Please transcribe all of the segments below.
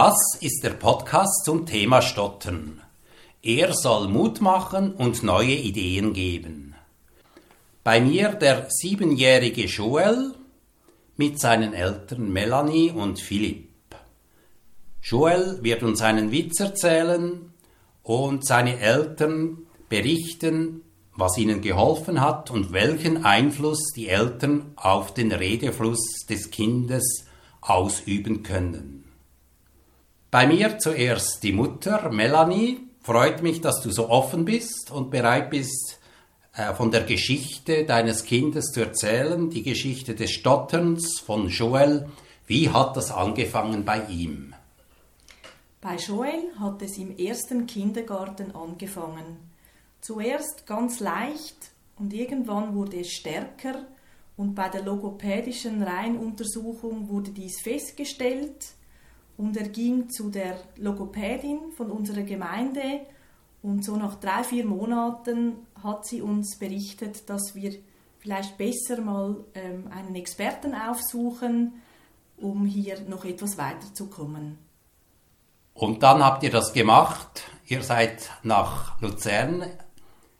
Das ist der Podcast zum Thema Stottern. Er soll Mut machen und neue Ideen geben. Bei mir der siebenjährige Joel mit seinen Eltern Melanie und Philipp. Joel wird uns einen Witz erzählen und seine Eltern berichten, was ihnen geholfen hat und welchen Einfluss die Eltern auf den Redefluss des Kindes ausüben können. Bei mir zuerst die Mutter Melanie. Freut mich, dass du so offen bist und bereit bist, äh, von der Geschichte deines Kindes zu erzählen, die Geschichte des Stotterns von Joel. Wie hat das angefangen bei ihm? Bei Joel hat es im ersten Kindergarten angefangen. Zuerst ganz leicht und irgendwann wurde es stärker und bei der logopädischen Reihenuntersuchung wurde dies festgestellt und er ging zu der Logopädin von unserer Gemeinde und so nach drei, vier Monaten hat sie uns berichtet, dass wir vielleicht besser mal ähm, einen Experten aufsuchen, um hier noch etwas weiterzukommen. Und dann habt ihr das gemacht. Ihr seid nach Luzern,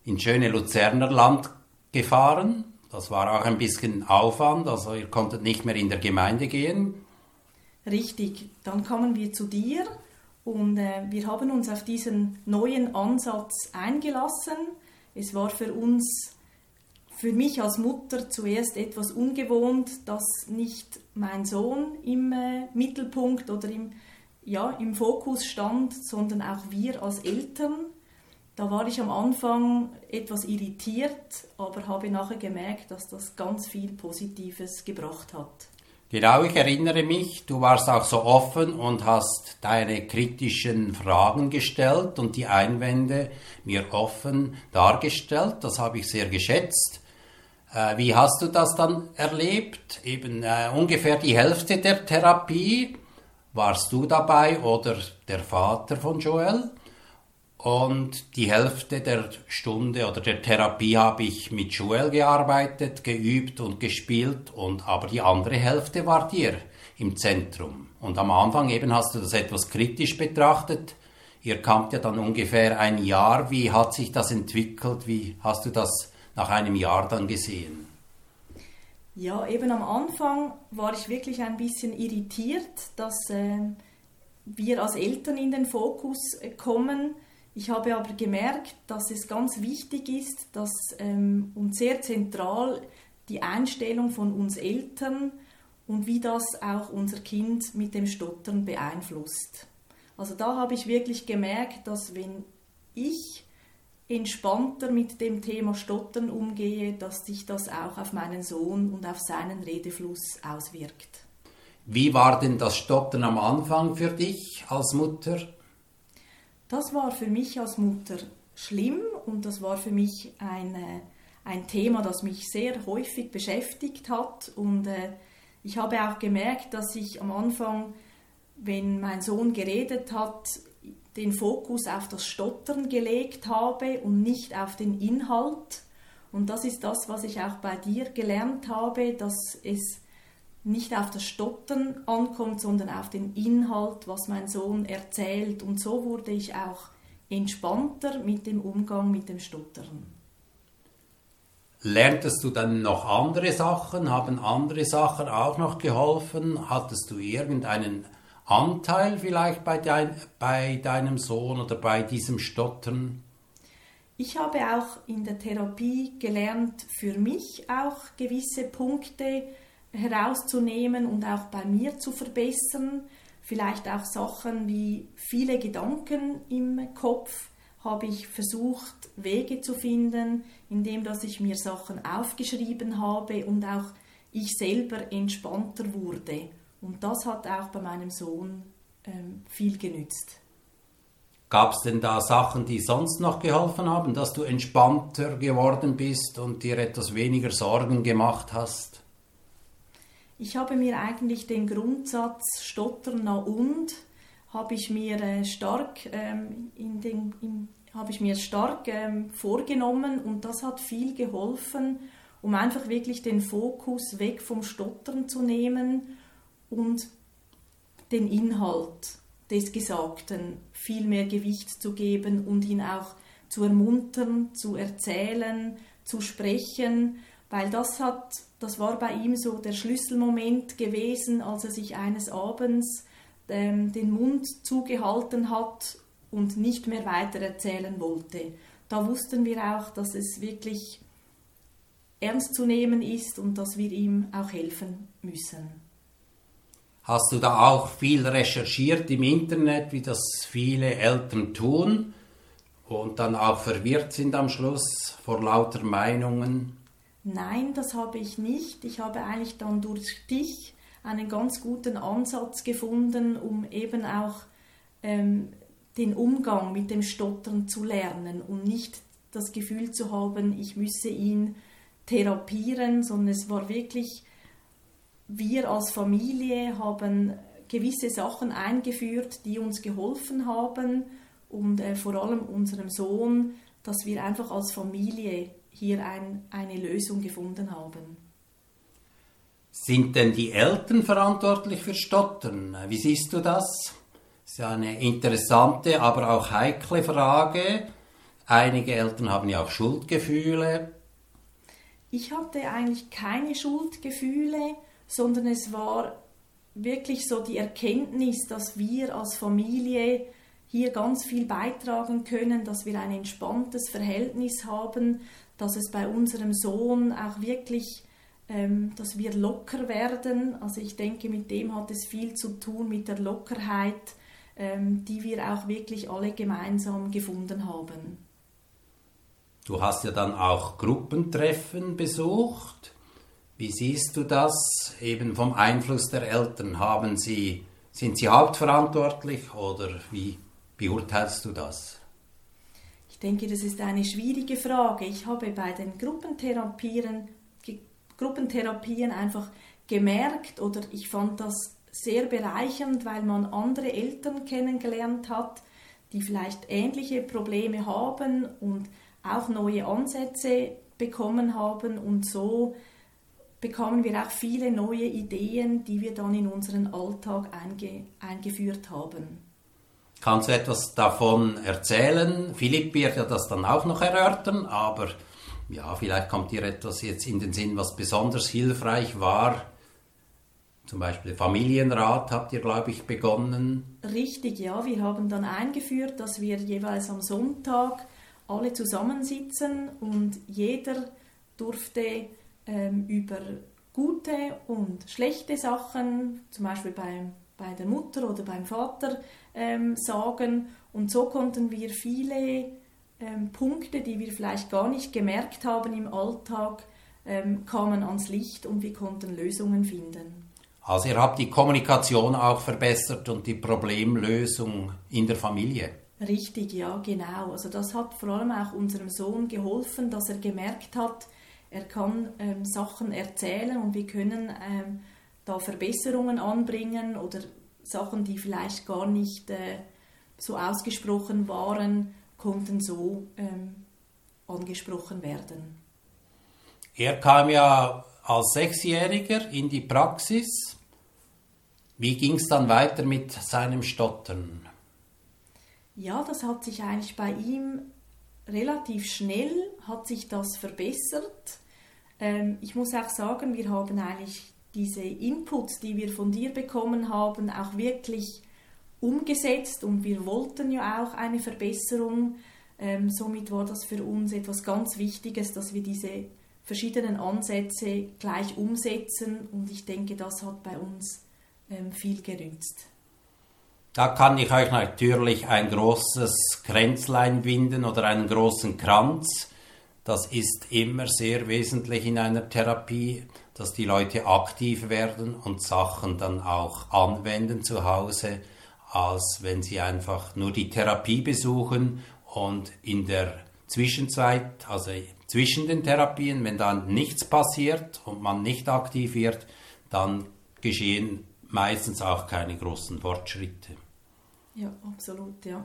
in schöne Luzerner Land gefahren. Das war auch ein bisschen Aufwand, also ihr konntet nicht mehr in der Gemeinde gehen. Richtig, dann kommen wir zu dir und äh, wir haben uns auf diesen neuen Ansatz eingelassen. Es war für uns, für mich als Mutter zuerst etwas ungewohnt, dass nicht mein Sohn im äh, Mittelpunkt oder im, ja, im Fokus stand, sondern auch wir als Eltern. Da war ich am Anfang etwas irritiert, aber habe nachher gemerkt, dass das ganz viel Positives gebracht hat. Genau, ich erinnere mich, du warst auch so offen und hast deine kritischen Fragen gestellt und die Einwände mir offen dargestellt. Das habe ich sehr geschätzt. Äh, wie hast du das dann erlebt? Eben äh, ungefähr die Hälfte der Therapie. Warst du dabei oder der Vater von Joel? Und die Hälfte der Stunde oder der Therapie habe ich mit Joel gearbeitet, geübt und gespielt und aber die andere Hälfte war dir im Zentrum. Und am Anfang eben hast du das etwas kritisch betrachtet. Ihr kamt ja dann ungefähr ein Jahr. Wie hat sich das entwickelt? Wie hast du das nach einem Jahr dann gesehen? Ja, eben am Anfang war ich wirklich ein bisschen irritiert, dass äh, wir als Eltern in den Fokus äh, kommen ich habe aber gemerkt, dass es ganz wichtig ist, dass ähm, und sehr zentral die Einstellung von uns Eltern und wie das auch unser Kind mit dem Stottern beeinflusst. Also da habe ich wirklich gemerkt, dass wenn ich entspannter mit dem Thema Stottern umgehe, dass sich das auch auf meinen Sohn und auf seinen Redefluss auswirkt. Wie war denn das Stottern am Anfang für dich als Mutter? Das war für mich als Mutter schlimm und das war für mich ein, äh, ein Thema, das mich sehr häufig beschäftigt hat. Und äh, ich habe auch gemerkt, dass ich am Anfang, wenn mein Sohn geredet hat, den Fokus auf das Stottern gelegt habe und nicht auf den Inhalt. Und das ist das, was ich auch bei dir gelernt habe, dass es nicht auf das Stottern ankommt, sondern auf den Inhalt, was mein Sohn erzählt. Und so wurde ich auch entspannter mit dem Umgang mit dem Stottern. Lerntest du dann noch andere Sachen? Haben andere Sachen auch noch geholfen? Hattest du irgendeinen Anteil vielleicht bei, dein, bei deinem Sohn oder bei diesem Stottern? Ich habe auch in der Therapie gelernt, für mich auch gewisse Punkte herauszunehmen und auch bei mir zu verbessern. Vielleicht auch Sachen wie viele Gedanken im Kopf habe ich versucht, Wege zu finden, indem dass ich mir Sachen aufgeschrieben habe und auch ich selber entspannter wurde. Und das hat auch bei meinem Sohn ähm, viel genützt. Gab es denn da Sachen, die sonst noch geholfen haben, dass du entspannter geworden bist und dir etwas weniger Sorgen gemacht hast? Ich habe mir eigentlich den Grundsatz Stottern na und habe ich mir äh, stark ähm, in den, in, habe ich mir stark ähm, vorgenommen und das hat viel geholfen, um einfach wirklich den Fokus weg vom Stottern zu nehmen und den Inhalt. des Gesagten viel mehr Gewicht zu geben und ihn auch zu ermuntern, zu erzählen, zu sprechen, weil das hat, das war bei ihm so der Schlüsselmoment gewesen, als er sich eines Abends ähm, den Mund zugehalten hat und nicht mehr weiter erzählen wollte. Da wussten wir auch, dass es wirklich ernst zu nehmen ist und dass wir ihm auch helfen müssen. Hast du da auch viel recherchiert im Internet, wie das viele Eltern tun und dann auch verwirrt sind am Schluss vor lauter Meinungen? Nein, das habe ich nicht. Ich habe eigentlich dann durch dich einen ganz guten Ansatz gefunden, um eben auch ähm, den Umgang mit dem Stottern zu lernen und nicht das Gefühl zu haben, ich müsse ihn therapieren, sondern es war wirklich, wir als Familie haben gewisse Sachen eingeführt, die uns geholfen haben und äh, vor allem unserem Sohn, dass wir einfach als Familie hier ein, eine Lösung gefunden haben. Sind denn die Eltern verantwortlich für Stottern? Wie siehst du das? Das ist ja eine interessante, aber auch heikle Frage. Einige Eltern haben ja auch Schuldgefühle. Ich hatte eigentlich keine Schuldgefühle, sondern es war wirklich so die Erkenntnis, dass wir als Familie hier ganz viel beitragen können, dass wir ein entspanntes Verhältnis haben, dass es bei unserem Sohn auch wirklich, ähm, dass wir locker werden. Also ich denke, mit dem hat es viel zu tun, mit der Lockerheit, ähm, die wir auch wirklich alle gemeinsam gefunden haben. Du hast ja dann auch Gruppentreffen besucht. Wie siehst du das eben vom Einfluss der Eltern? Haben sie, sind sie hauptverantwortlich oder wie beurteilst du das? Ich denke, das ist eine schwierige Frage. Ich habe bei den Gruppentherapien, Gruppentherapien einfach gemerkt oder ich fand das sehr bereichernd, weil man andere Eltern kennengelernt hat, die vielleicht ähnliche Probleme haben und auch neue Ansätze bekommen haben und so bekamen wir auch viele neue Ideen, die wir dann in unseren Alltag einge eingeführt haben. Kannst du etwas davon erzählen? Philipp wird ja das dann auch noch erörtern, aber ja, vielleicht kommt dir etwas jetzt in den Sinn, was besonders hilfreich war. Zum Beispiel Familienrat habt ihr, glaube ich, begonnen. Richtig, ja. Wir haben dann eingeführt, dass wir jeweils am Sonntag alle zusammensitzen und jeder durfte ähm, über gute und schlechte Sachen, zum Beispiel beim, bei der Mutter oder beim Vater, ähm, sagen. Und so konnten wir viele ähm, Punkte, die wir vielleicht gar nicht gemerkt haben im Alltag, ähm, kamen ans Licht und wir konnten Lösungen finden. Also ihr habt die Kommunikation auch verbessert und die Problemlösung in der Familie. Richtig, ja, genau. Also das hat vor allem auch unserem Sohn geholfen, dass er gemerkt hat, er kann ähm, Sachen erzählen und wir können ähm, da Verbesserungen anbringen oder Sachen, die vielleicht gar nicht äh, so ausgesprochen waren, konnten so ähm, angesprochen werden. Er kam ja als Sechsjähriger in die Praxis. Wie ging es dann weiter mit seinem Stottern? Ja, das hat sich eigentlich bei ihm relativ schnell hat sich das verbessert. Ähm, ich muss auch sagen, wir haben eigentlich diese Inputs, die wir von dir bekommen haben, auch wirklich umgesetzt und wir wollten ja auch eine Verbesserung. Ähm, somit war das für uns etwas ganz Wichtiges, dass wir diese verschiedenen Ansätze gleich umsetzen und ich denke, das hat bei uns ähm, viel genützt. Da kann ich euch natürlich ein großes Kränzlein binden oder einen großen Kranz. Das ist immer sehr wesentlich in einer Therapie, dass die Leute aktiv werden und Sachen dann auch anwenden zu Hause, als wenn sie einfach nur die Therapie besuchen und in der Zwischenzeit, also zwischen den Therapien, wenn dann nichts passiert und man nicht aktiv wird, dann geschehen meistens auch keine großen Fortschritte. Ja, absolut, ja.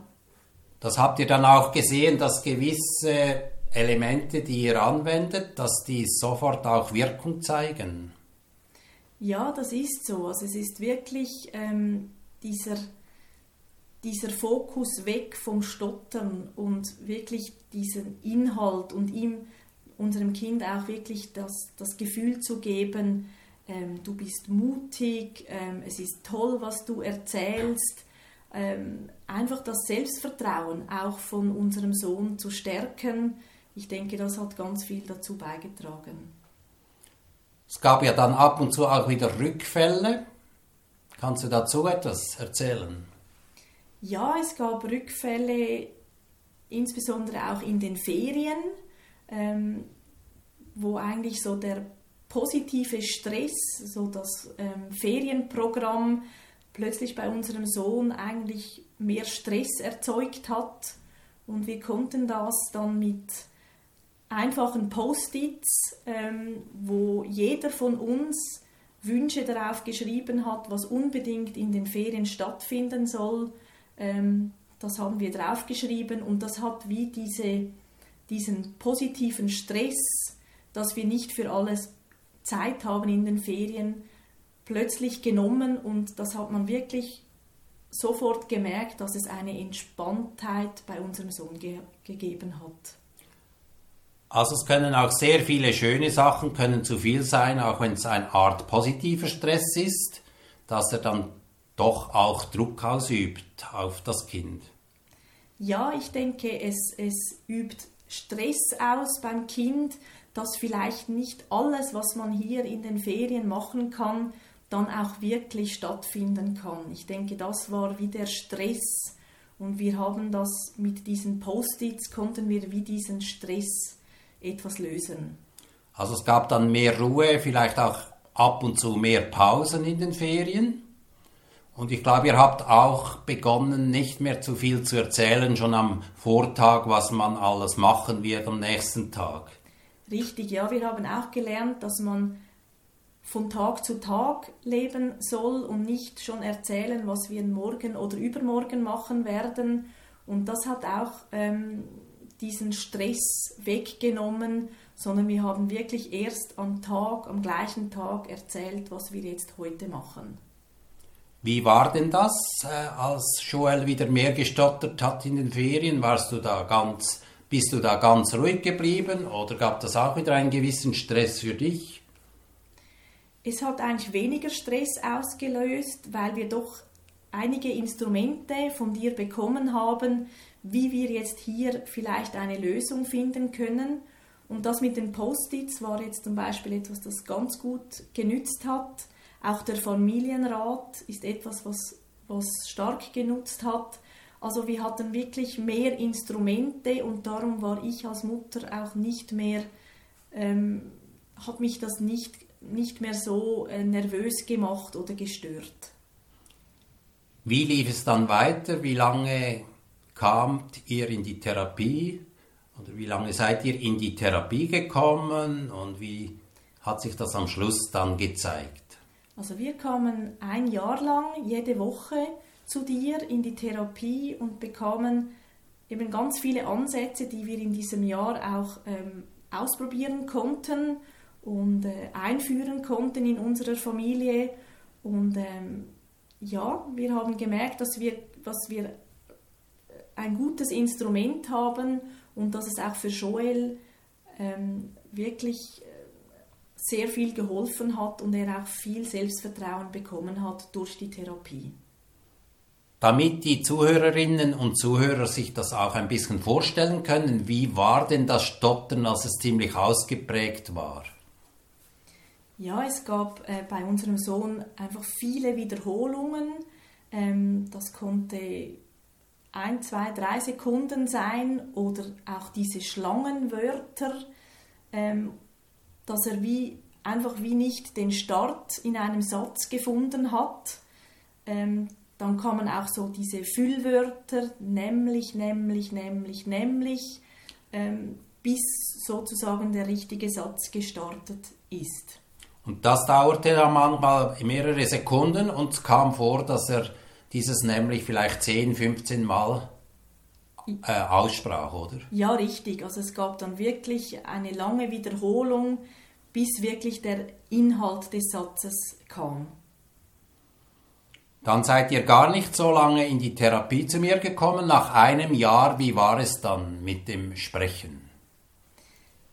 Das habt ihr dann auch gesehen, dass gewisse Elemente, die ihr anwendet, dass die sofort auch Wirkung zeigen. Ja, das ist so. Also es ist wirklich ähm, dieser dieser Fokus weg vom Stottern und wirklich diesen Inhalt und ihm, unserem Kind auch wirklich das, das Gefühl zu geben, ähm, du bist mutig, ähm, es ist toll, was du erzählst. Ähm, einfach das Selbstvertrauen auch von unserem Sohn zu stärken. Ich denke, das hat ganz viel dazu beigetragen. Es gab ja dann ab und zu auch wieder Rückfälle. Kannst du dazu etwas erzählen? Ja, es gab Rückfälle, insbesondere auch in den Ferien, ähm, wo eigentlich so der positive Stress, so das ähm, Ferienprogramm plötzlich bei unserem Sohn eigentlich mehr Stress erzeugt hat. Und wir konnten das dann mit einfachen Post-its, ähm, wo jeder von uns Wünsche darauf geschrieben hat, was unbedingt in den Ferien stattfinden soll. Ähm, das haben wir draufgeschrieben und das hat wie diese, diesen positiven Stress, dass wir nicht für alles Zeit haben in den Ferien, plötzlich genommen und das hat man wirklich sofort gemerkt, dass es eine Entspanntheit bei unserem Sohn ge gegeben hat. Also es können auch sehr viele schöne Sachen können zu viel sein, auch wenn es eine Art positiver Stress ist, dass er dann doch auch Druck ausübt auf das Kind. Ja, ich denke, es, es übt Stress aus beim Kind, dass vielleicht nicht alles, was man hier in den Ferien machen kann, dann auch wirklich stattfinden kann. Ich denke, das war wie der Stress und wir haben das mit diesen Post-its, konnten wir wie diesen Stress etwas lösen. Also es gab dann mehr Ruhe, vielleicht auch ab und zu mehr Pausen in den Ferien. Und ich glaube, ihr habt auch begonnen, nicht mehr zu viel zu erzählen, schon am Vortag, was man alles machen wird am nächsten Tag. Richtig, ja, wir haben auch gelernt, dass man von Tag zu Tag leben soll und nicht schon erzählen, was wir morgen oder übermorgen machen werden. Und das hat auch ähm, diesen Stress weggenommen, sondern wir haben wirklich erst am Tag, am gleichen Tag erzählt, was wir jetzt heute machen. Wie war denn das, äh, als Joel wieder mehr gestottert hat in den Ferien? Warst du da ganz, bist du da ganz ruhig geblieben oder gab das auch wieder einen gewissen Stress für dich? Es hat eigentlich weniger Stress ausgelöst, weil wir doch einige Instrumente von dir bekommen haben, wie wir jetzt hier vielleicht eine Lösung finden können. Und das mit den Post-its war jetzt zum Beispiel etwas, das ganz gut genützt hat. Auch der Familienrat ist etwas, was, was stark genutzt hat. Also wir hatten wirklich mehr Instrumente und darum war ich als Mutter auch nicht mehr, ähm, hat mich das nicht nicht mehr so äh, nervös gemacht oder gestört. Wie lief es dann weiter? Wie lange kamt ihr in die Therapie? Oder wie lange seid ihr in die Therapie gekommen und wie hat sich das am Schluss dann gezeigt? Also wir kamen ein Jahr lang jede Woche zu dir in die Therapie und bekamen eben ganz viele Ansätze, die wir in diesem Jahr auch ähm, ausprobieren konnten und äh, einführen konnten in unserer Familie. Und ähm, ja, wir haben gemerkt, dass wir, dass wir ein gutes Instrument haben und dass es auch für Joel ähm, wirklich äh, sehr viel geholfen hat und er auch viel Selbstvertrauen bekommen hat durch die Therapie. Damit die Zuhörerinnen und Zuhörer sich das auch ein bisschen vorstellen können, wie war denn das Stottern, als es ziemlich ausgeprägt war? Ja, es gab äh, bei unserem Sohn einfach viele Wiederholungen. Ähm, das konnte ein, zwei, drei Sekunden sein oder auch diese Schlangenwörter, ähm, dass er wie einfach wie nicht den Start in einem Satz gefunden hat. Ähm, dann kamen auch so diese Füllwörter, nämlich, nämlich, nämlich, nämlich, ähm, bis sozusagen der richtige Satz gestartet ist. Und das dauerte dann manchmal mehrere Sekunden und es kam vor, dass er dieses nämlich vielleicht 10, 15 Mal äh, aussprach, oder? Ja, richtig. Also es gab dann wirklich eine lange Wiederholung, bis wirklich der Inhalt des Satzes kam. Dann seid ihr gar nicht so lange in die Therapie zu mir gekommen. Nach einem Jahr, wie war es dann mit dem Sprechen?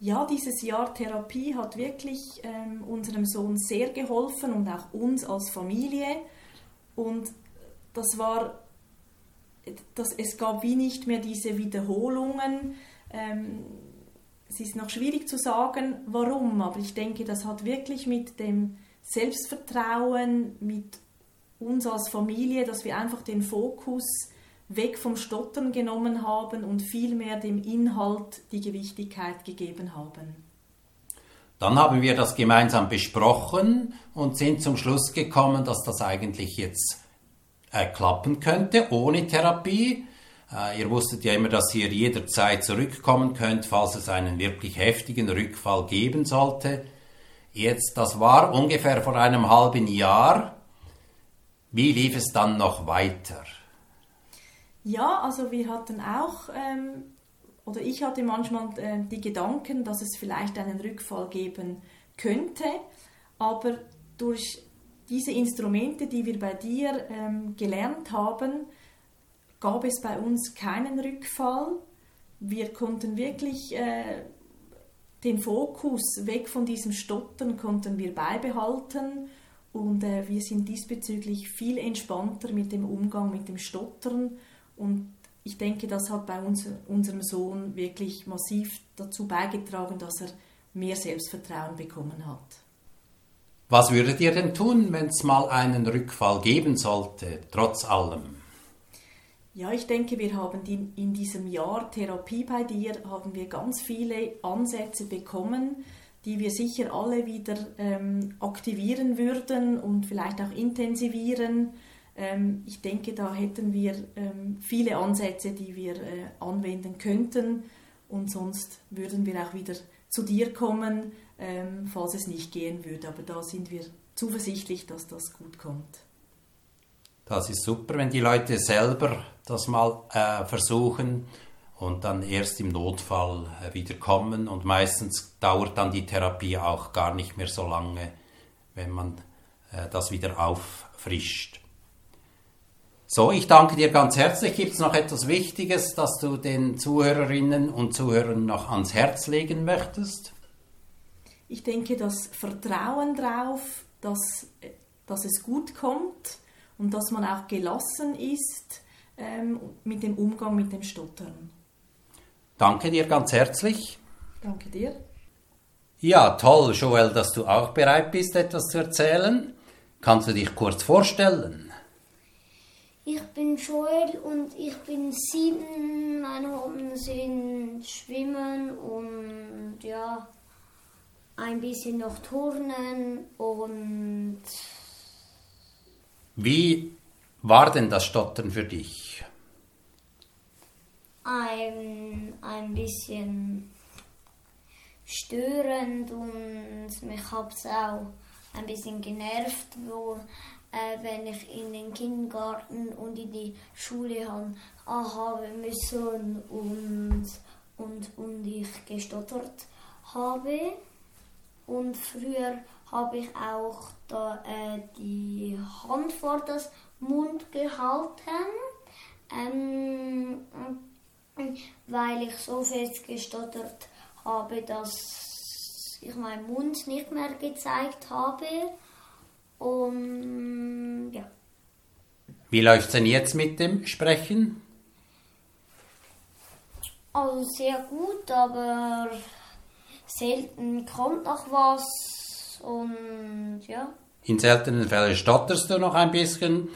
Ja, dieses Jahr Therapie hat wirklich ähm, unserem Sohn sehr geholfen und auch uns als Familie. Und das war, das, es gab wie nicht mehr diese Wiederholungen. Ähm, es ist noch schwierig zu sagen, warum, aber ich denke, das hat wirklich mit dem Selbstvertrauen, mit uns als Familie, dass wir einfach den Fokus weg vom Stottern genommen haben und vielmehr dem Inhalt die Gewichtigkeit gegeben haben. Dann haben wir das gemeinsam besprochen und sind zum Schluss gekommen, dass das eigentlich jetzt äh, klappen könnte ohne Therapie. Äh, ihr wusstet ja immer, dass ihr jederzeit zurückkommen könnt, falls es einen wirklich heftigen Rückfall geben sollte. Jetzt, das war ungefähr vor einem halben Jahr. Wie lief es dann noch weiter? Ja, also wir hatten auch, ähm, oder ich hatte manchmal äh, die Gedanken, dass es vielleicht einen Rückfall geben könnte, aber durch diese Instrumente, die wir bei dir ähm, gelernt haben, gab es bei uns keinen Rückfall. Wir konnten wirklich äh, den Fokus weg von diesem Stottern konnten wir beibehalten und äh, wir sind diesbezüglich viel entspannter mit dem Umgang mit dem Stottern und ich denke, das hat bei uns, unserem Sohn wirklich massiv dazu beigetragen, dass er mehr Selbstvertrauen bekommen hat. Was würdet ihr denn tun, wenn es mal einen Rückfall geben sollte, trotz allem? Ja, ich denke, wir haben in diesem Jahr Therapie bei dir, haben wir ganz viele Ansätze bekommen, die wir sicher alle wieder ähm, aktivieren würden und vielleicht auch intensivieren. Ähm, ich denke, da hätten wir ähm, viele Ansätze, die wir äh, anwenden könnten und sonst würden wir auch wieder zu dir kommen, ähm, falls es nicht gehen würde. Aber da sind wir zuversichtlich, dass das gut kommt. Das ist super, wenn die Leute selber das mal äh, versuchen und dann erst im Notfall äh, wieder kommen. Und meistens dauert dann die Therapie auch gar nicht mehr so lange, wenn man äh, das wieder auffrischt. So, ich danke dir ganz herzlich. Gibt es noch etwas Wichtiges, das du den Zuhörerinnen und Zuhörern noch ans Herz legen möchtest? Ich denke, das Vertrauen darauf, dass, dass es gut kommt und dass man auch gelassen ist ähm, mit dem Umgang mit dem Stottern. Danke dir ganz herzlich. Danke dir. Ja, toll, Joel, dass du auch bereit bist, etwas zu erzählen. Kannst du dich kurz vorstellen? Ich bin Joel und ich bin sieben. Meine Hobbys sind Schwimmen und ja, ein bisschen noch Turnen und. Wie war denn das Stottern für dich? ein, ein bisschen störend und mich hat es auch ein bisschen genervt, wo, äh, wenn ich in den Kindergarten und in die Schule haben, haben müssen und, und, und ich gestottert habe. Und früher habe ich auch da, äh, die Hand vor das Mund gehalten. Ähm, weil ich so fest gestottert habe, dass ich meinen Mund nicht mehr gezeigt habe. Und ja. Wie läuft es denn jetzt mit dem Sprechen? Also sehr gut, aber selten kommt noch was und ja. In seltenen Fällen stotterst du noch ein bisschen,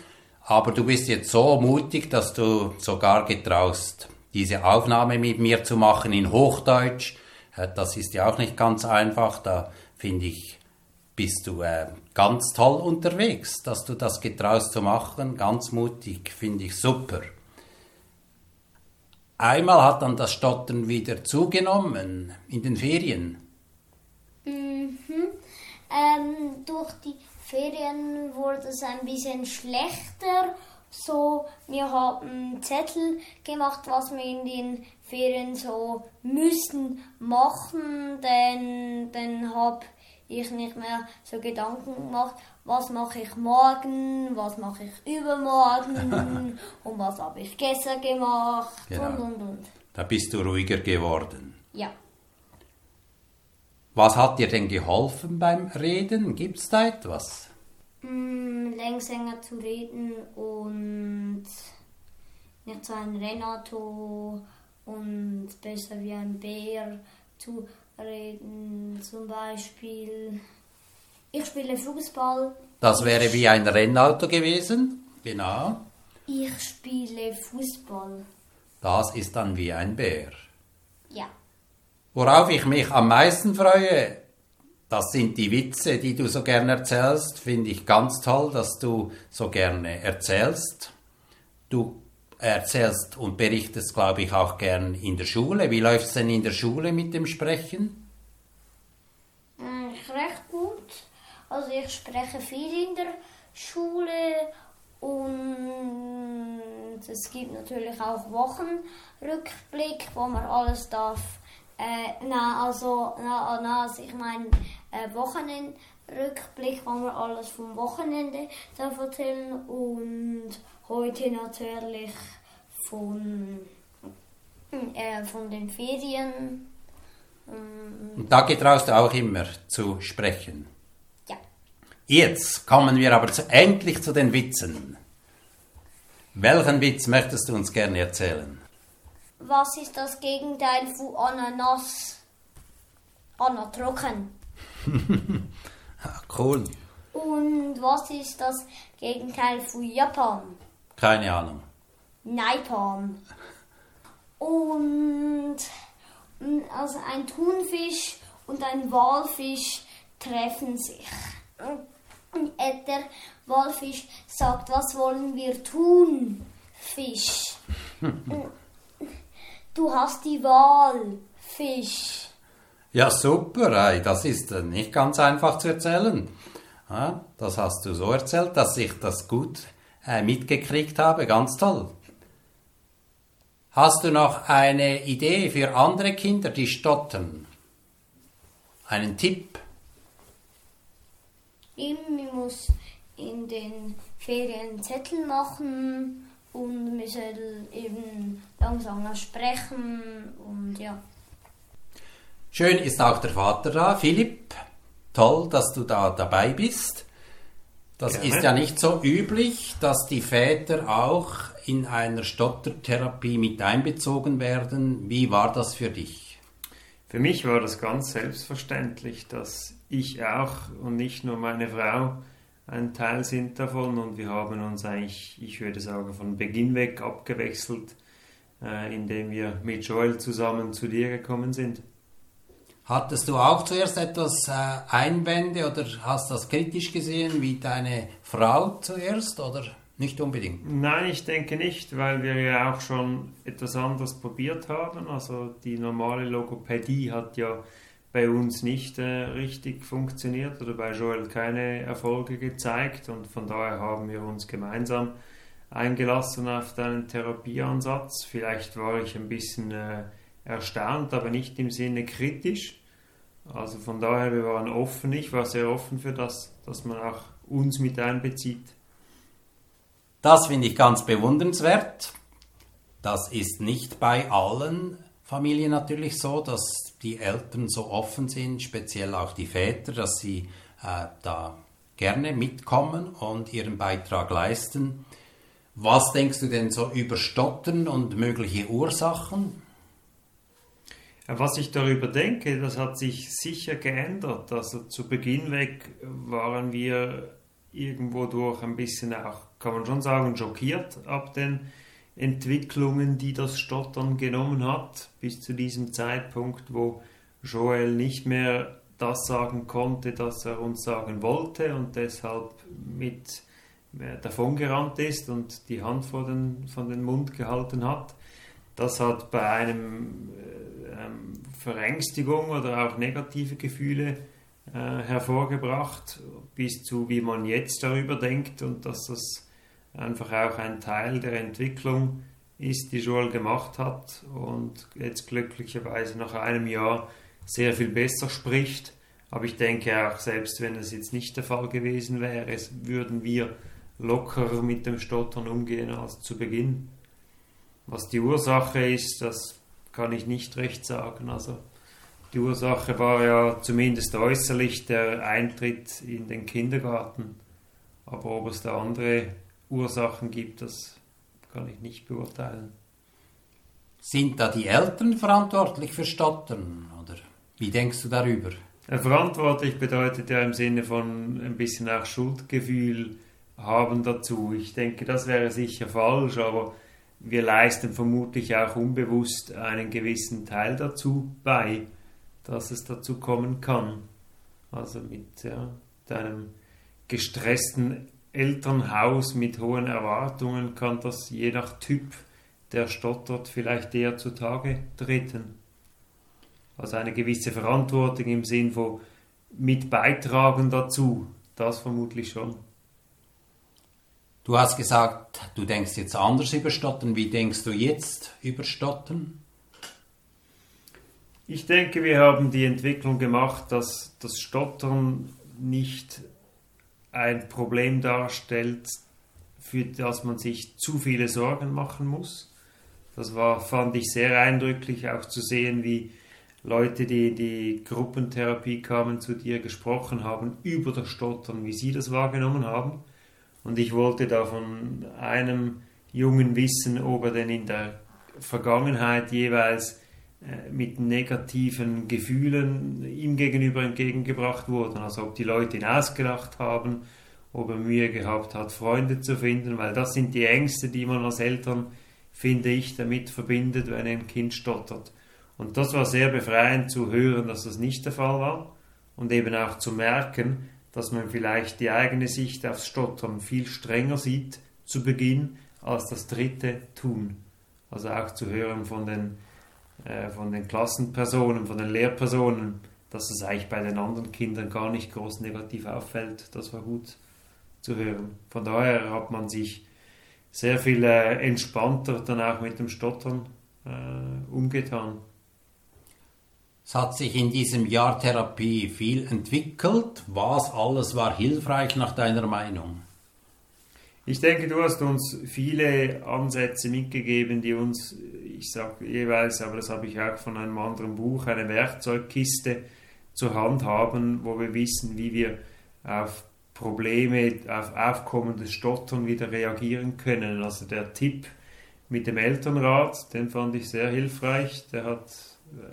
aber du bist jetzt so mutig, dass du sogar getraust, diese Aufnahme mit mir zu machen in Hochdeutsch. Äh, das ist ja auch nicht ganz einfach. Da finde ich, bist du äh, ganz toll unterwegs, dass du das getraust zu machen. Ganz mutig, finde ich super. Einmal hat dann das Stottern wieder zugenommen in den Ferien. Mhm. Ähm, durch die Ferien wurde es ein bisschen schlechter so, wir haben Zettel gemacht, was wir in den Ferien so müssen machen, denn dann habe ich nicht mehr so Gedanken gemacht, was mache ich morgen, was mache ich übermorgen und was habe ich gestern gemacht Genau. und und und. Da bist du ruhiger geworden. Ja. Was hat dir denn geholfen beim Reden? Gibt's da etwas? Mm, Längsänger zu reden und nicht so ein Rennauto und besser wie ein Bär zu reden. Zum Beispiel, ich spiele Fußball. Das wäre wie ein Rennauto gewesen. Genau. Ich spiele Fußball. Das ist dann wie ein Bär. Ja. Worauf ich mich am meisten freue, das sind die Witze, die du so gerne erzählst. Finde ich ganz toll, dass du so gerne erzählst. Du erzählst und berichtest, glaube ich, auch gern in der Schule. Wie läuft es denn in der Schule mit dem Sprechen? Eigentlich recht gut. Also ich spreche viel in der Schule und es gibt natürlich auch Wochenrückblick, wo man alles darf. Äh, na, also, na, na, also ich meine äh, Wochenendrückblick, wo man alles vom Wochenende darf erzählen und heute natürlich von, äh, von den Ferien. Und da getraust du auch immer zu sprechen. Jetzt kommen wir aber zu, endlich zu den Witzen. Welchen Witz möchtest du uns gerne erzählen? Was ist das Gegenteil von Ananas? Anatrocken. Ah, Cool. Und was ist das Gegenteil von Japan? Keine Ahnung. Naipan. Und mm, also ein Thunfisch und ein Walfisch treffen sich. Und Der Walfisch sagt, was wollen wir tun, Fisch? Du hast die Wahl, Fisch. Ja, super. ey, Das ist äh, nicht ganz einfach zu erzählen. Ja, das hast du so erzählt, dass ich das gut äh, mitgekriegt habe. Ganz toll. Hast du noch eine Idee für andere Kinder, die stottern? Einen Tipp? Eben, man muss in den Ferien Zettel machen und man soll eben langsamer sprechen und ja. Schön ist auch der Vater da, Philipp. Toll, dass du da dabei bist. Das Gerne. ist ja nicht so üblich, dass die Väter auch in einer Stottertherapie mit einbezogen werden. Wie war das für dich? Für mich war das ganz selbstverständlich, dass ich auch und nicht nur meine Frau ein Teil sind davon und wir haben uns eigentlich, ich würde sagen, von Beginn weg abgewechselt, äh, indem wir mit Joel zusammen zu dir gekommen sind. Hattest du auch zuerst etwas äh, Einwände oder hast das kritisch gesehen wie deine Frau zuerst oder nicht unbedingt? Nein, ich denke nicht, weil wir ja auch schon etwas anderes probiert haben. Also die normale Logopädie hat ja bei uns nicht äh, richtig funktioniert oder bei Joel keine Erfolge gezeigt und von daher haben wir uns gemeinsam eingelassen auf deinen Therapieansatz. Vielleicht war ich ein bisschen äh, erstaunt, aber nicht im Sinne kritisch. Also von daher, wir waren offen. Ich war sehr offen für das, dass man auch uns mit einbezieht. Das finde ich ganz bewundernswert. Das ist nicht bei allen Familien natürlich so, dass die Eltern so offen sind, speziell auch die Väter, dass sie äh, da gerne mitkommen und ihren Beitrag leisten. Was denkst du denn so über Stottern und mögliche Ursachen? Was ich darüber denke, das hat sich sicher geändert. Also zu Beginn weg waren wir irgendwo durch ein bisschen auch, kann man schon sagen, schockiert ab den Entwicklungen, die das Stottern genommen hat, bis zu diesem Zeitpunkt, wo Joel nicht mehr das sagen konnte, das er uns sagen wollte und deshalb mit äh, davongerannt ist und die Hand vor den, von den Mund gehalten hat. Das hat bei einem äh, ähm, Verängstigung oder auch negative Gefühle äh, hervorgebracht, bis zu wie man jetzt darüber denkt und dass das einfach auch ein Teil der Entwicklung ist, die Joel gemacht hat und jetzt glücklicherweise nach einem Jahr sehr viel besser spricht, Aber ich denke auch, selbst wenn es jetzt nicht der Fall gewesen wäre, würden wir lockerer mit dem Stottern umgehen als zu Beginn. Was die Ursache ist, das kann ich nicht recht sagen. Also die Ursache war ja zumindest äußerlich der Eintritt in den Kindergarten. Aber ob es da andere Ursachen gibt, das kann ich nicht beurteilen. Sind da die Eltern verantwortlich für Stottern? Oder wie denkst du darüber? Verantwortlich bedeutet ja im Sinne von ein bisschen auch Schuldgefühl haben dazu. Ich denke, das wäre sicher falsch, aber wir leisten vermutlich auch unbewusst einen gewissen Teil dazu bei, dass es dazu kommen kann. Also mit ja, deinem gestressten Elternhaus mit hohen Erwartungen kann das je nach Typ, der stottert, vielleicht eher zutage treten. Also eine gewisse Verantwortung im Sinn von mit beitragen dazu, das vermutlich schon. Du hast gesagt, du denkst jetzt anders über Stottern. Wie denkst du jetzt über Stottern? Ich denke, wir haben die Entwicklung gemacht, dass das Stottern nicht ein Problem darstellt, für das man sich zu viele Sorgen machen muss. Das war, fand ich sehr eindrücklich, auch zu sehen, wie Leute, die in die Gruppentherapie kamen, zu dir gesprochen haben über das Stottern, wie sie das wahrgenommen haben. Und ich wollte da von einem Jungen wissen, ob er denn in der Vergangenheit jeweils mit negativen Gefühlen ihm gegenüber entgegengebracht wurden. Also ob die Leute ihn ausgelacht haben, ob er Mühe gehabt hat, Freunde zu finden, weil das sind die Ängste, die man als Eltern, finde ich, damit verbindet, wenn ein Kind stottert. Und das war sehr befreiend zu hören, dass das nicht der Fall war und eben auch zu merken, dass man vielleicht die eigene Sicht aufs Stottern viel strenger sieht zu Beginn als das dritte Tun. Also auch zu hören von den äh, von den Klassenpersonen, von den Lehrpersonen, dass es eigentlich bei den anderen Kindern gar nicht groß negativ auffällt. Das war gut zu hören. Von daher hat man sich sehr viel äh, entspannter dann auch mit dem Stottern äh, umgetan. Es hat sich in diesem Jahr Therapie viel entwickelt. Was alles war hilfreich nach deiner Meinung? Ich denke, du hast uns viele Ansätze mitgegeben, die uns, ich sage jeweils, aber das habe ich auch von einem anderen Buch, eine Werkzeugkiste zur Hand haben, wo wir wissen, wie wir auf Probleme, auf aufkommendes Stottern wieder reagieren können. Also der Tipp mit dem Elternrat, den fand ich sehr hilfreich. Der hat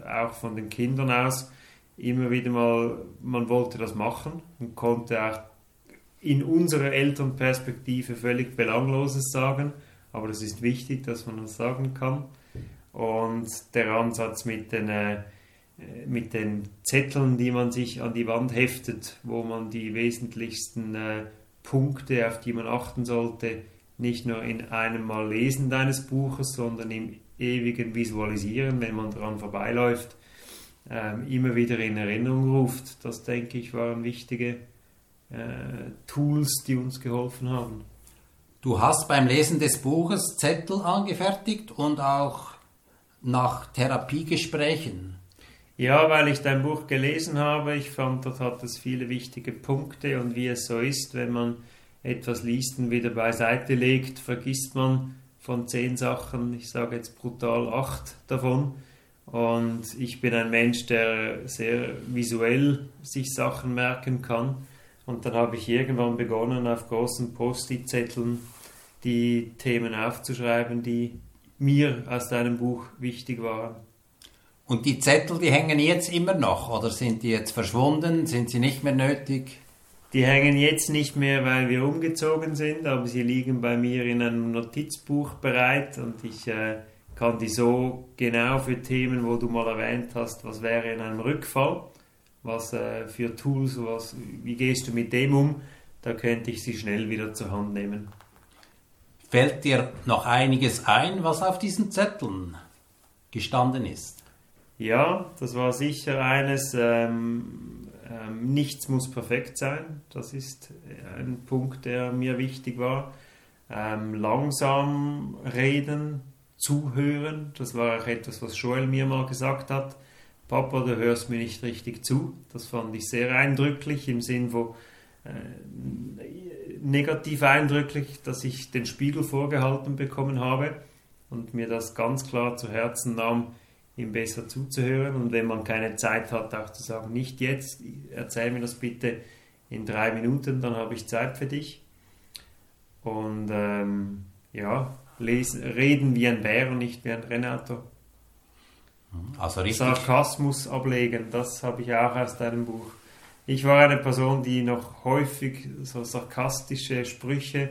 auch von den Kindern aus immer wieder mal, man wollte das machen und konnte auch in unserer Elternperspektive völlig Belangloses sagen, aber es ist wichtig, dass man das sagen kann. Und der Ansatz mit den, äh, mit den Zetteln, die man sich an die Wand heftet, wo man die wesentlichsten äh, Punkte, auf die man achten sollte, nicht nur in einem Mal lesen deines Buches, sondern im ewigen Visualisieren, wenn man daran vorbeiläuft, äh, immer wieder in Erinnerung ruft. Das, denke ich, waren wichtige äh, Tools, die uns geholfen haben. Du hast beim Lesen des Buches Zettel angefertigt und auch nach Therapiegesprächen. Ja, weil ich dein Buch gelesen habe. Ich fand, dort hat es viele wichtige Punkte und wie es so ist, wenn man etwas liest und wieder beiseite legt, vergisst man von zehn Sachen, ich sage jetzt brutal acht davon. Und ich bin ein Mensch, der sehr visuell sich Sachen merken kann. Und dann habe ich irgendwann begonnen, auf großen Post-it-Zetteln die Themen aufzuschreiben, die mir aus deinem Buch wichtig waren. Und die Zettel, die hängen jetzt immer noch oder sind die jetzt verschwunden? Sind sie nicht mehr nötig? Die hängen jetzt nicht mehr, weil wir umgezogen sind, aber sie liegen bei mir in einem Notizbuch bereit und ich äh, kann die so genau für Themen, wo du mal erwähnt hast, was wäre in einem Rückfall, was äh, für Tools, was, wie gehst du mit dem um, da könnte ich sie schnell wieder zur Hand nehmen. Fällt dir noch einiges ein, was auf diesen Zetteln gestanden ist? Ja, das war sicher eines, ähm, ähm, nichts muss perfekt sein. Das ist ein Punkt, der mir wichtig war. Ähm, langsam reden, zuhören, das war auch etwas, was Joel mir mal gesagt hat Papa, du hörst mir nicht richtig zu. Das fand ich sehr eindrücklich im Sinn von äh, negativ eindrücklich, dass ich den Spiegel vorgehalten bekommen habe und mir das ganz klar zu Herzen nahm, ihm besser zuzuhören und wenn man keine Zeit hat, auch zu sagen, nicht jetzt, erzähl mir das bitte in drei Minuten, dann habe ich Zeit für dich. Und ähm, ja, lesen, reden wie ein Bär und nicht wie ein Renato. Also. Sarkasmus ablegen, das habe ich auch aus deinem Buch. Ich war eine Person, die noch häufig so sarkastische Sprüche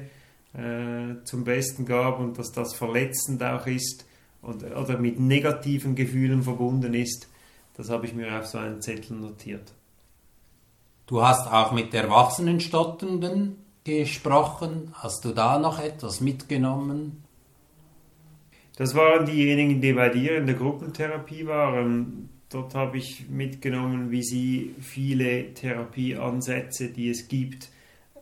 äh, zum Besten gab und dass das verletzend auch ist und, oder mit negativen Gefühlen verbunden ist. Das habe ich mir auf so einen Zettel notiert. Du hast auch mit erwachsenen Stotternden gesprochen. Hast du da noch etwas mitgenommen? Das waren diejenigen, die bei dir in der Gruppentherapie waren. Dort habe ich mitgenommen, wie sie viele Therapieansätze, die es gibt,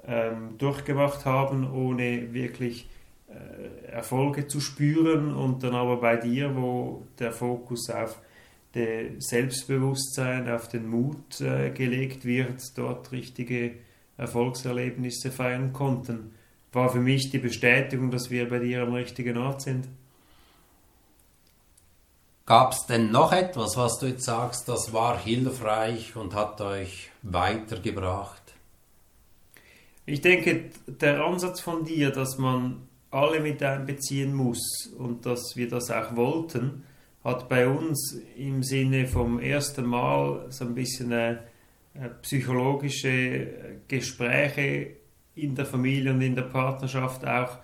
ähm, durchgemacht haben, ohne wirklich äh, Erfolge zu spüren. Und dann aber bei dir, wo der Fokus auf das Selbstbewusstsein, auf den Mut äh, gelegt wird, dort richtige Erfolgserlebnisse feiern konnten, war für mich die Bestätigung, dass wir bei dir am richtigen Ort sind. Gab es denn noch etwas, was du jetzt sagst, das war hilfreich und hat euch weitergebracht? Ich denke, der Ansatz von dir, dass man alle mit einbeziehen muss und dass wir das auch wollten, hat bei uns im Sinne vom ersten Mal so ein bisschen eine, eine psychologische Gespräche in der Familie und in der Partnerschaft auch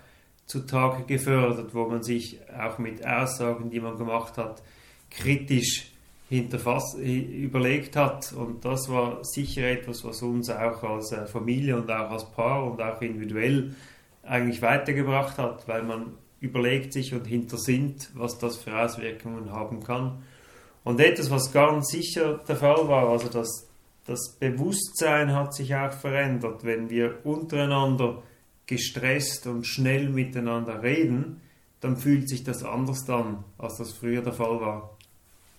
zutage gefördert, wo man sich auch mit Aussagen, die man gemacht hat, kritisch hinterfasst, überlegt hat. Und das war sicher etwas, was uns auch als äh, Familie und auch als Paar und auch individuell eigentlich weitergebracht hat, weil man überlegt sich und hintersinnt, was das für Auswirkungen haben kann. Und etwas, was ganz sicher der Fall war, also das, das Bewusstsein hat sich auch verändert. Wenn wir untereinander gestresst und schnell miteinander reden, dann fühlt sich das anders an, als das früher der Fall war.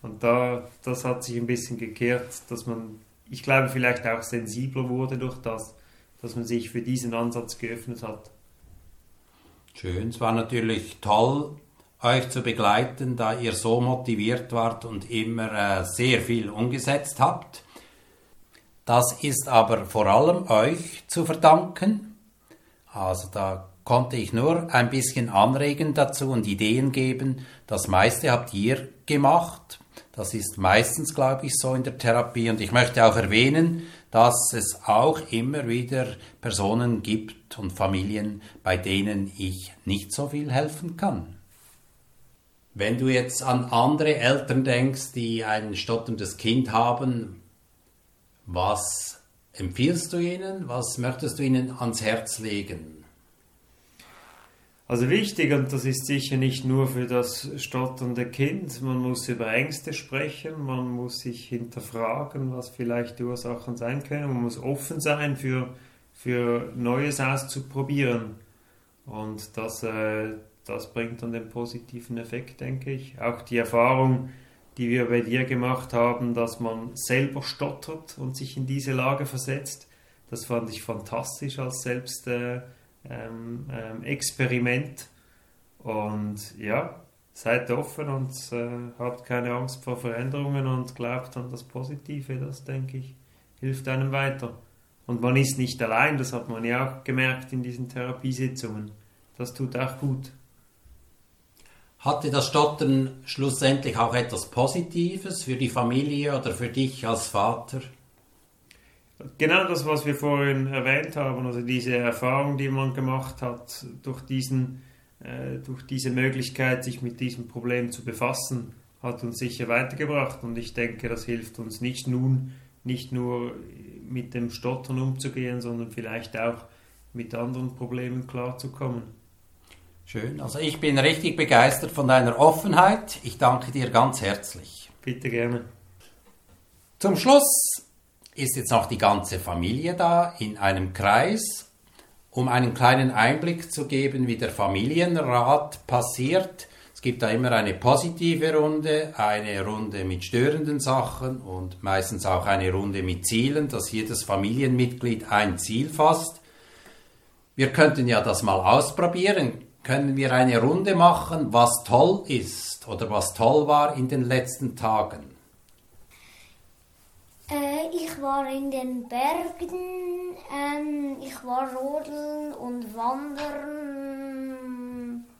Und da, das hat sich ein bisschen gekehrt, dass man, ich glaube, vielleicht auch sensibler wurde durch das, dass man sich für diesen Ansatz geöffnet hat. Schön, es war natürlich toll, euch zu begleiten, da ihr so motiviert wart und immer äh, sehr viel umgesetzt habt. Das ist aber vor allem euch zu verdanken. Also da konnte ich nur ein bisschen anregen dazu und Ideen geben. Das meiste habt ihr gemacht. Das ist meistens, glaube ich, so in der Therapie. Und ich möchte auch erwähnen, dass es auch immer wieder Personen gibt und Familien, bei denen ich nicht so viel helfen kann. Wenn du jetzt an andere Eltern denkst, die ein stotterndes Kind haben, was empfiehlst du ihnen? Was möchtest du ihnen ans Herz legen? Also wichtig, und das ist sicher nicht nur für das stotternde Kind, man muss über Ängste sprechen, man muss sich hinterfragen, was vielleicht die Ursachen sein können, man muss offen sein für, für Neues auszuprobieren. Und das, äh, das bringt dann den positiven Effekt, denke ich. Auch die Erfahrung, die wir bei dir gemacht haben, dass man selber stottert und sich in diese Lage versetzt, das fand ich fantastisch als selbst. Äh, ähm, ähm, Experiment. Und ja, seid offen und äh, habt keine Angst vor Veränderungen und glaubt an das Positive. Das, denke ich, hilft einem weiter. Und man ist nicht allein, das hat man ja auch gemerkt in diesen Therapiesitzungen. Das tut auch gut. Hatte das Stottern schlussendlich auch etwas Positives für die Familie oder für dich als Vater? Genau das, was wir vorhin erwähnt haben, also diese Erfahrung, die man gemacht hat durch, diesen, äh, durch diese Möglichkeit, sich mit diesem Problem zu befassen, hat uns sicher weitergebracht und ich denke, das hilft uns nicht nun, nicht nur mit dem Stottern umzugehen, sondern vielleicht auch mit anderen Problemen klarzukommen. Schön, also ich bin richtig begeistert von deiner Offenheit. Ich danke dir ganz herzlich. Bitte gerne. Zum Schluss ist jetzt noch die ganze Familie da in einem Kreis, um einen kleinen Einblick zu geben, wie der Familienrat passiert. Es gibt da immer eine positive Runde, eine Runde mit störenden Sachen und meistens auch eine Runde mit Zielen, dass jedes Familienmitglied ein Ziel fasst. Wir könnten ja das mal ausprobieren. Können wir eine Runde machen, was toll ist oder was toll war in den letzten Tagen? Äh, ich war in den Bergen, ähm, ich war rodeln und wandern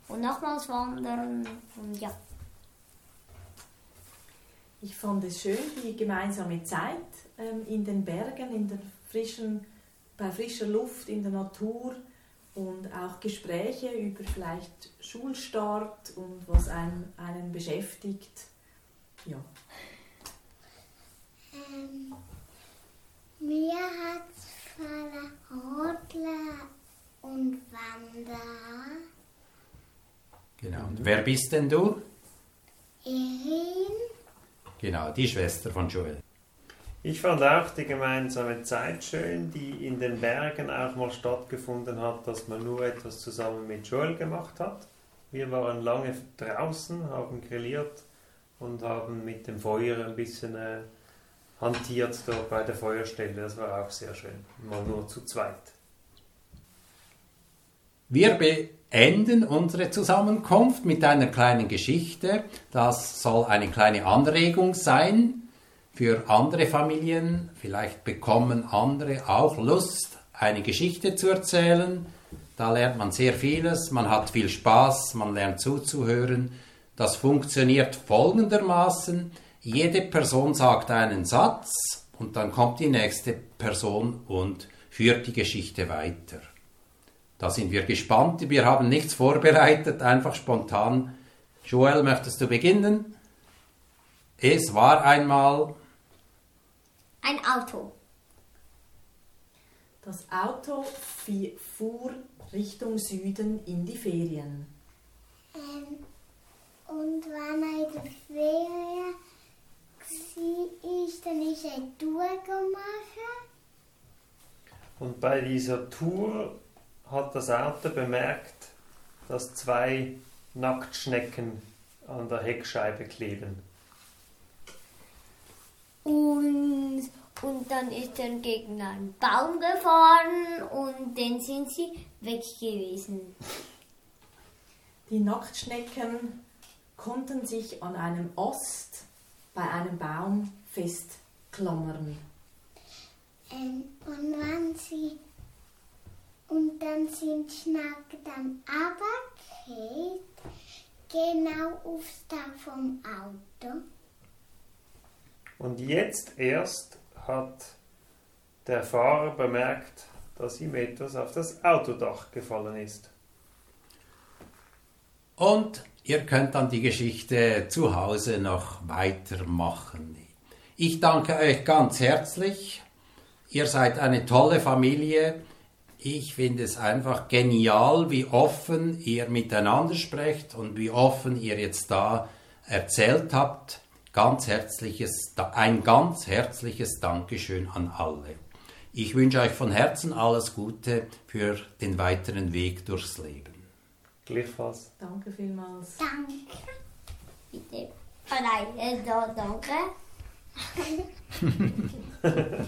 und nochmals wandern und ja. Ich fand es schön, die gemeinsame Zeit ähm, in den Bergen, in der frischen, bei frischer Luft, in der Natur und auch Gespräche über vielleicht Schulstart und was einen, einen beschäftigt. Ja. Ähm, mir hat gefallen Rodler und Wander. Genau. Und wer bist denn du? Erin. Genau, die Schwester von Joel. Ich fand auch die gemeinsame Zeit schön, die in den Bergen auch mal stattgefunden hat, dass man nur etwas zusammen mit Joel gemacht hat. Wir waren lange draußen, haben grilliert und haben mit dem Feuer ein bisschen äh, hantiert dort bei der Feuerstelle. Das war auch sehr schön. Mal nur zu zweit. Wir beenden unsere Zusammenkunft mit einer kleinen Geschichte. Das soll eine kleine Anregung sein für andere Familien. Vielleicht bekommen andere auch Lust, eine Geschichte zu erzählen. Da lernt man sehr vieles, man hat viel Spaß, man lernt zuzuhören. Das funktioniert folgendermaßen. Jede Person sagt einen Satz und dann kommt die nächste Person und führt die Geschichte weiter. Da sind wir gespannt. Wir haben nichts vorbereitet, einfach spontan. Joel, möchtest du beginnen? Es war einmal Ein Auto. Das Auto fi- fuhr Richtung Süden in die Ferien. Ähm, und wenn er in der Ferien war, dann ist eine Tour gemacht. Und bei dieser Tour hat das Auto bemerkt, dass zwei Nacktschnecken an der Heckscheibe kleben. Und, und dann ist er gegen einen Baum gefahren und dann sind sie weg gewesen. Die Nacktschnecken konnten sich an einem Ast bei einem Baum festklammern. Ähm, und wenn sie und dann sind Schnacken dann runtergefallen, genau aufs Dach vom Auto. Und jetzt erst hat der Fahrer bemerkt, dass ihm etwas auf das Autodach gefallen ist. Und ihr könnt dann die Geschichte zu Hause noch weitermachen. Ich danke euch ganz herzlich. Ihr seid eine tolle Familie. Ich finde es einfach genial, wie offen ihr miteinander sprecht und wie offen ihr jetzt da erzählt habt. Ganz herzliches, ein ganz herzliches Dankeschön an alle. Ich wünsche euch von Herzen alles Gute für den weiteren Weg durchs Leben. Gleichfalls. Danke vielmals. Danke. Bitte. Oh nein, äh, da, danke.